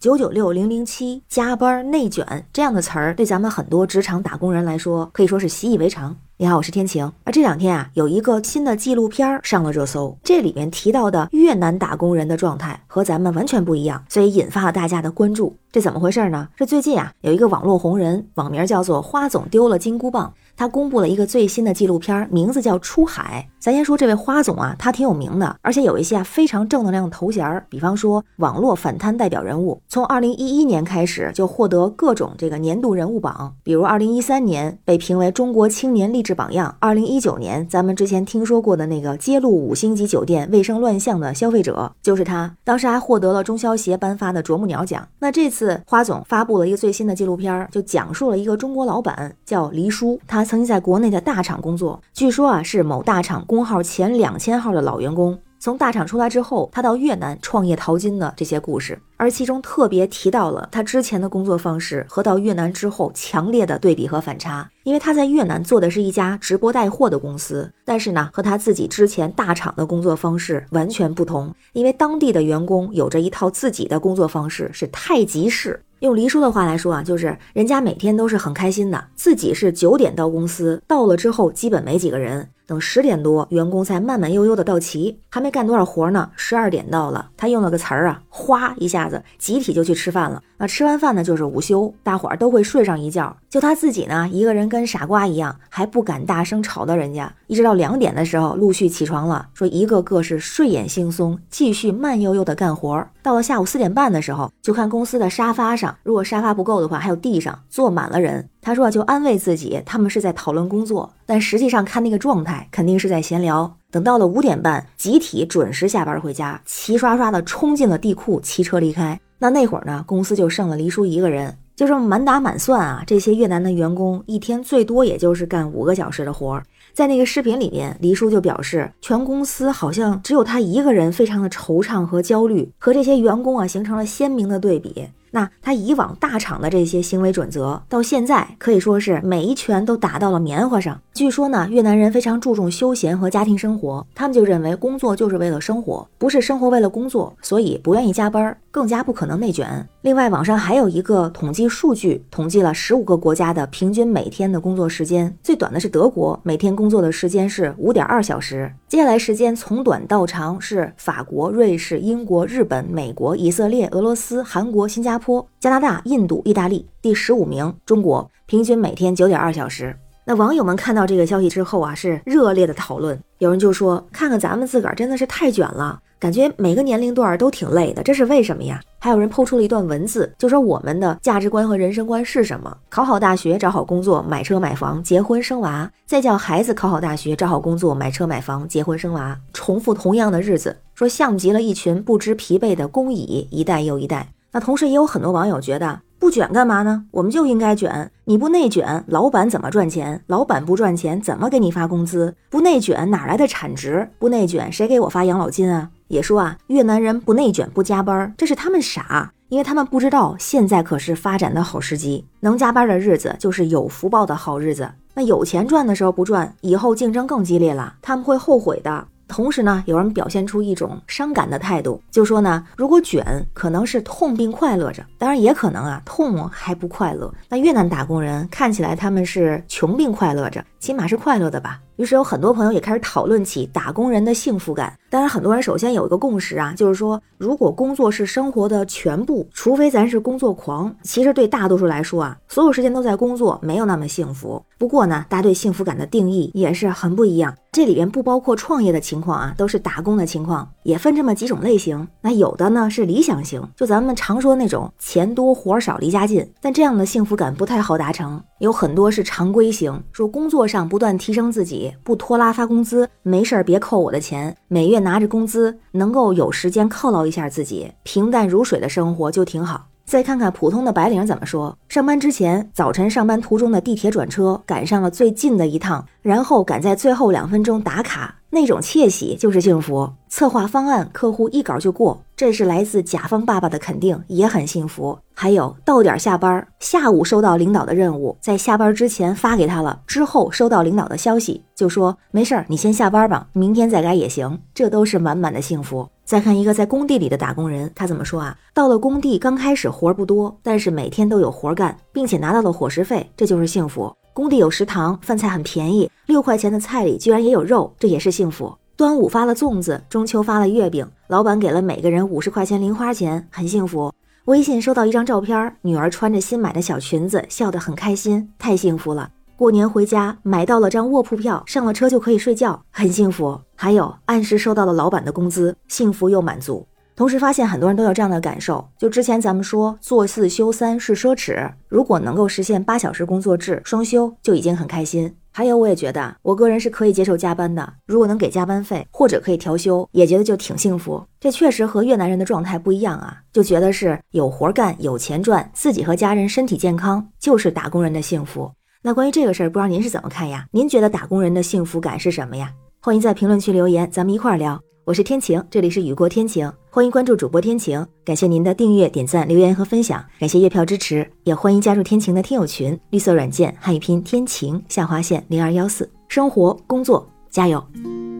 九九六零零七、加班、内卷这样的词儿，对咱们很多职场打工人来说，可以说是习以为常。你好，我是天晴。而这两天啊，有一个新的纪录片上了热搜，这里面提到的越南打工人的状态和咱们完全不一样，所以引发了大家的关注。这怎么回事呢？这最近啊，有一个网络红人，网名叫做花总丢了金箍棒。他公布了一个最新的纪录片，名字叫《出海》。咱先说这位花总啊，他挺有名的，而且有一些啊非常正能量的头衔，比方说网络反贪代表人物。从二零一一年开始就获得各种这个年度人物榜，比如二零一三年被评为中国青年励志是榜样，二零一九年咱们之前听说过的那个揭露五星级酒店卫生乱象的消费者就是他，当时还获得了中消协颁发的啄木鸟奖。那这次花总发布了一个最新的纪录片，就讲述了一个中国老板叫黎叔，他。曾经在国内的大厂工作，据说啊是某大厂工号前两千号的老员工。从大厂出来之后，他到越南创业淘金的这些故事，而其中特别提到了他之前的工作方式和到越南之后强烈的对比和反差。因为他在越南做的是一家直播带货的公司，但是呢和他自己之前大厂的工作方式完全不同。因为当地的员工有着一套自己的工作方式，是太极式。用黎叔的话来说啊，就是人家每天都是很开心的，自己是九点到公司，到了之后基本没几个人，等十点多员工才慢慢悠悠的到齐，还没干多少活呢，十二点到了，他用了个词儿啊，哗一下子集体就去吃饭了。那吃完饭呢就是午休，大伙儿都会睡上一觉，就他自己呢一个人跟傻瓜一样，还不敢大声吵到人家，一直到两点的时候陆续起床了，说一个个是睡眼惺忪，继续慢悠悠的干活。到了下午四点半的时候，就看公司的沙发上。如果沙发不够的话，还有地上坐满了人。他说就安慰自己，他们是在讨论工作，但实际上看那个状态，肯定是在闲聊。等到了五点半，集体准时下班回家，齐刷刷的冲进了地库，骑车离开。那那会儿呢，公司就剩了黎叔一个人。就这么满打满算啊，这些越南的员工一天最多也就是干五个小时的活儿。在那个视频里面，黎叔就表示，全公司好像只有他一个人非常的惆怅和焦虑，和这些员工啊形成了鲜明的对比。那他以往大厂的这些行为准则，到现在可以说是每一拳都打到了棉花上。据说呢，越南人非常注重休闲和家庭生活，他们就认为工作就是为了生活，不是生活为了工作，所以不愿意加班，更加不可能内卷。另外，网上还有一个统计数据，统计了十五个国家的平均每天的工作时间，最短的是德国，每天工作的时间是五点二小时。接下来时间从短到长是法国、瑞士、英国、日本、美国、以色列、俄罗斯、韩国、新加坡、加拿大、印度、意大利，第十五名中国，平均每天九点二小时。那网友们看到这个消息之后啊，是热烈的讨论。有人就说：“看看咱们自个儿真的是太卷了，感觉每个年龄段都挺累的，这是为什么呀？”还有人抛出了一段文字，就说我们的价值观和人生观是什么？考好大学，找好工作，买车买房，结婚生娃，再叫孩子考好大学，找好工作，买车买房，结婚生娃，重复同样的日子，说像极了一群不知疲惫的工蚁，一代又一代。那同时也有很多网友觉得。不卷干嘛呢？我们就应该卷。你不内卷，老板怎么赚钱？老板不赚钱，怎么给你发工资？不内卷，哪来的产值？不内卷，谁给我发养老金啊？也说啊，越南人不内卷不加班，这是他们傻，因为他们不知道现在可是发展的好时机，能加班的日子就是有福报的好日子。那有钱赚的时候不赚，以后竞争更激烈了，他们会后悔的。同时呢，有人表现出一种伤感的态度，就说呢，如果卷可能是痛并快乐着，当然也可能啊，痛还不快乐。那越南打工人看起来他们是穷并快乐着，起码是快乐的吧。于是有很多朋友也开始讨论起打工人的幸福感。当然，很多人首先有一个共识啊，就是说，如果工作是生活的全部，除非咱是工作狂，其实对大多数来说啊，所有时间都在工作，没有那么幸福。不过呢，大家对幸福感的定义也是很不一样。这里边不包括创业的情况啊，都是打工的情况，也分这么几种类型。那有的呢是理想型，就咱们常说那种钱多活少离家近，但这样的幸福感不太好达成。有很多是常规型，说工作上不断提升自己，不拖拉发工资，没事儿别扣我的钱，每月拿着工资能够有时间犒劳一下自己，平淡如水的生活就挺好。再看看普通的白领怎么说，上班之前，早晨上班途中的地铁转车赶上了最近的一趟，然后赶在最后两分钟打卡。那种窃喜就是幸福，策划方案客户一稿就过，这是来自甲方爸爸的肯定，也很幸福。还有到点下班，下午收到领导的任务，在下班之前发给他了，之后收到领导的消息，就说没事儿，你先下班吧，明天再改也行，这都是满满的幸福。再看一个在工地里的打工人，他怎么说啊？到了工地刚开始活儿不多，但是每天都有活干，并且拿到了伙食费，这就是幸福。工地有食堂，饭菜很便宜，六块钱的菜里居然也有肉，这也是幸福。端午发了粽子，中秋发了月饼，老板给了每个人五十块钱零花钱，很幸福。微信收到一张照片，女儿穿着新买的小裙子，笑得很开心，太幸福了。过年回家买到了张卧铺票，上了车就可以睡觉，很幸福。还有按时收到了老板的工资，幸福又满足。同时发现很多人都有这样的感受，就之前咱们说做四休三是奢侈，如果能够实现八小时工作制双休就已经很开心。还有我也觉得，我个人是可以接受加班的，如果能给加班费或者可以调休，也觉得就挺幸福。这确实和越南人的状态不一样啊，就觉得是有活干、有钱赚，自己和家人身体健康就是打工人的幸福。那关于这个事儿，不知道您是怎么看呀？您觉得打工人的幸福感是什么呀？欢迎在评论区留言，咱们一块儿聊。我是天晴，这里是雨过天晴，欢迎关注主播天晴。感谢您的订阅、点赞、留言和分享，感谢月票支持，也欢迎加入天晴的听友群，绿色软件汉语拼天晴下划线零二幺四，生活工作加油，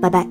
拜拜。